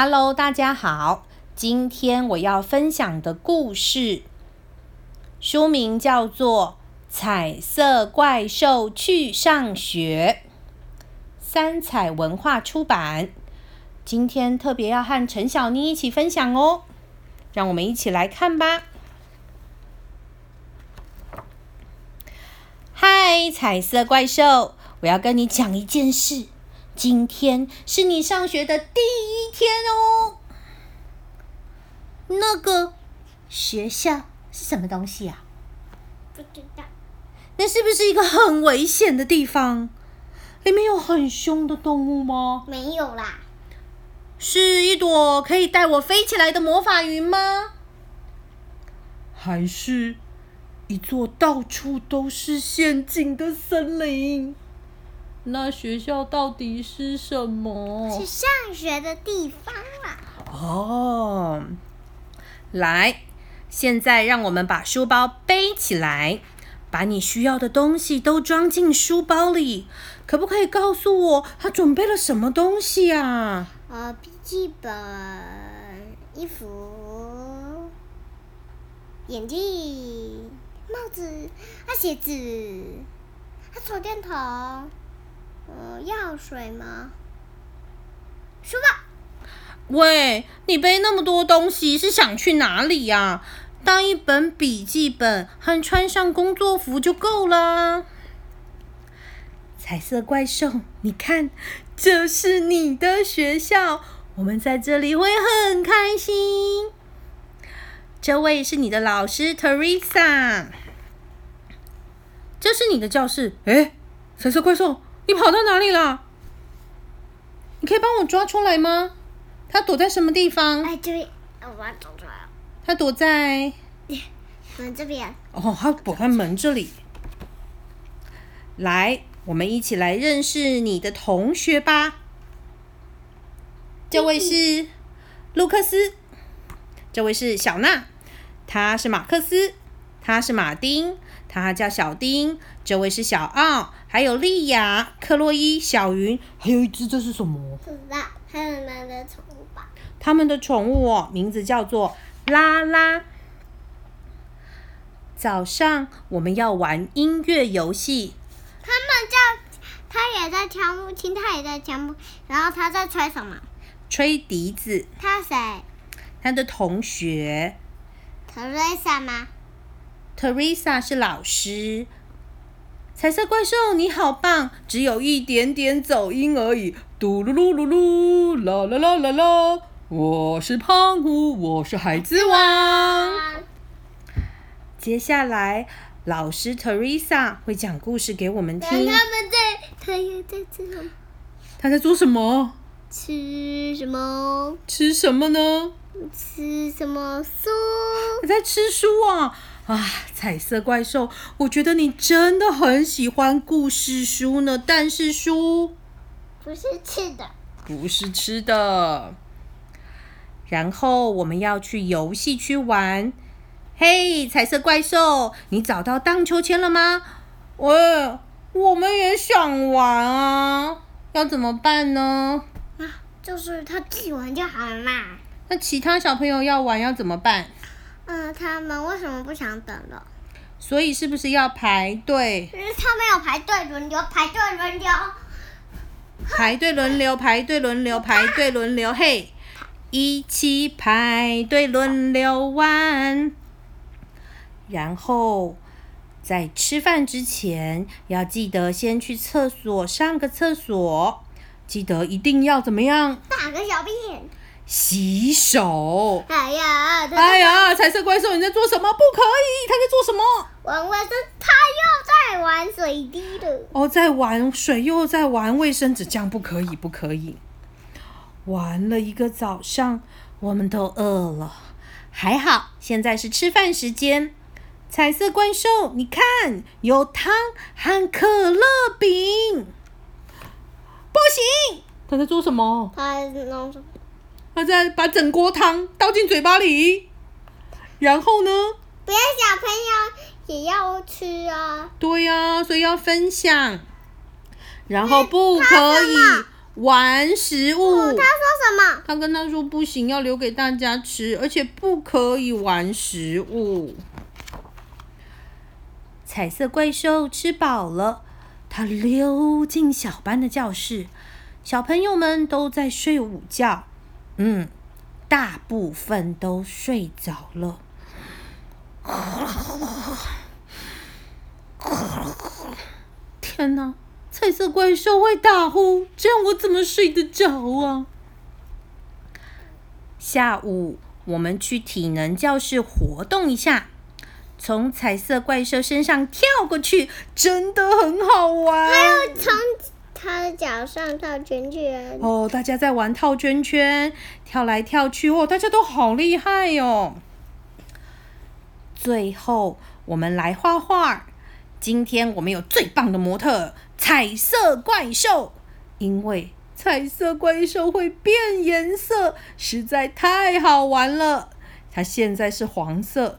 Hello，大家好。今天我要分享的故事，书名叫做《彩色怪兽去上学》，三彩文化出版。今天特别要和陈小妮一起分享哦，让我们一起来看吧。嗨，彩色怪兽，我要跟你讲一件事。今天是你上学的第一天哦。那个学校是什么东西啊？不知道。那是不是一个很危险的地方？里面有很凶的动物吗？没有啦。是一朵可以带我飞起来的魔法云吗？还是一座到处都是陷阱的森林？那学校到底是什么？是上学的地方啦。哦。来，现在让我们把书包背起来，把你需要的东西都装进书包里。可不可以告诉我，他准备了什么东西啊？呃，笔记本、衣服、眼镜、帽子、啊鞋子、啊手电筒，呃，药水吗？书包。喂，你背那么多东西是想去哪里呀？带一本笔记本和穿上工作服就够了。彩色怪兽，你看，这是你的学校，我们在这里会很开心。这位是你的老师 Teresa，这是你的教室。哎，彩色怪兽，你跑到哪里了？你可以帮我抓出来吗？他躲在什么地方？哎，这边，我要走出来了。他躲在门这边。哦，他躲在门这里。来，我们一起来认识你的同学吧。这位是卢克斯，这位是小娜，他是马克思，他是马丁，他叫小丁。这位是小奥，还有莉亚、克洛伊、小云，还有一只，这是什么？不知道，他们的宠物吧？他们的宠物哦，名字叫做拉拉。早上我们要玩音乐游戏。他们叫，他也在敲木琴，他也在敲木，然后他在吹什么？吹笛子。他谁？他的同学。Teresa 吗？Teresa 是老师。彩色怪兽，你好棒！只有一点点走音而已。嘟噜噜噜噜，啦啦啦啦啦！我是胖虎，我是孩子王。接下来，老师 Teresa 会讲故事给我们听。他们在，他又在做什么？他在做什么？吃什么？吃什么呢？吃什么书？他在吃书啊！啊，彩色怪兽，我觉得你真的很喜欢故事书呢。但是书不是吃的，不是吃的。然后我们要去游戏区玩。嘿，彩色怪兽，你找到荡秋千了吗？喂，我们也想玩啊，要怎么办呢？啊，就是他自己玩就好了嘛。那其他小朋友要玩要怎么办？嗯，他们为什么不想等了？所以是不是要排队？他们有排队轮流，排队轮流，排队轮流，排队轮流，排队轮流，嘿，一起排队轮流玩。然后在吃饭之前，要记得先去厕所上个厕所，记得一定要怎么样？大个小便。洗手！哎呀，哎呀，彩色怪兽，你在做什么？不可以！他在做什么？玩卫生，他又在玩水滴了。哦，在玩水，又在玩卫生纸，这样不可以，不可以！玩了一个早上，我们都饿了。还好，现在是吃饭时间。彩色怪兽，你看，有汤和可乐饼。不行！他在做什么？他在弄什么？他在把整锅汤倒进嘴巴里，然后呢？不要小朋友也要吃啊！对呀，所以要分享，然后不可以玩食物。他说什么？他跟他说不行，要留给大家吃，而且不可以玩食物。彩色怪兽吃饱了，他溜进小班的教室，小朋友们都在睡午觉，嗯，大部分都睡着了。天哪！彩色怪兽会打呼，这样我怎么睡得着啊？下午我们去体能教室活动一下，从彩色怪兽身上跳过去，真的很好玩。还有从他的脚上套圈圈。哦，大家在玩套圈圈，跳来跳去哦，大家都好厉害哟。最后我们来画画，今天我们有最棒的模特。彩色怪兽，因为彩色怪兽会变颜色，实在太好玩了。它现在是黄色，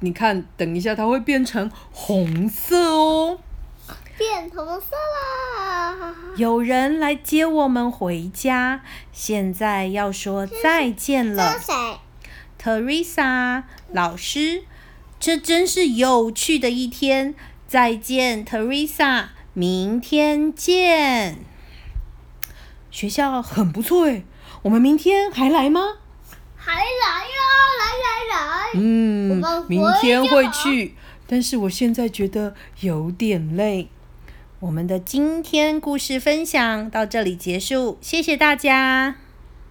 你看，等一下它会变成红色哦。变红色啦！有人来接我们回家，现在要说再见了。谁？Teresa 老师，这真是有趣的一天。再见，Teresa。明天见。学校很不错哎，我们明天还来吗？还来呀，来来来。嗯，明天会去，但是我现在觉得有点累。我们的今天故事分享到这里结束，谢谢大家。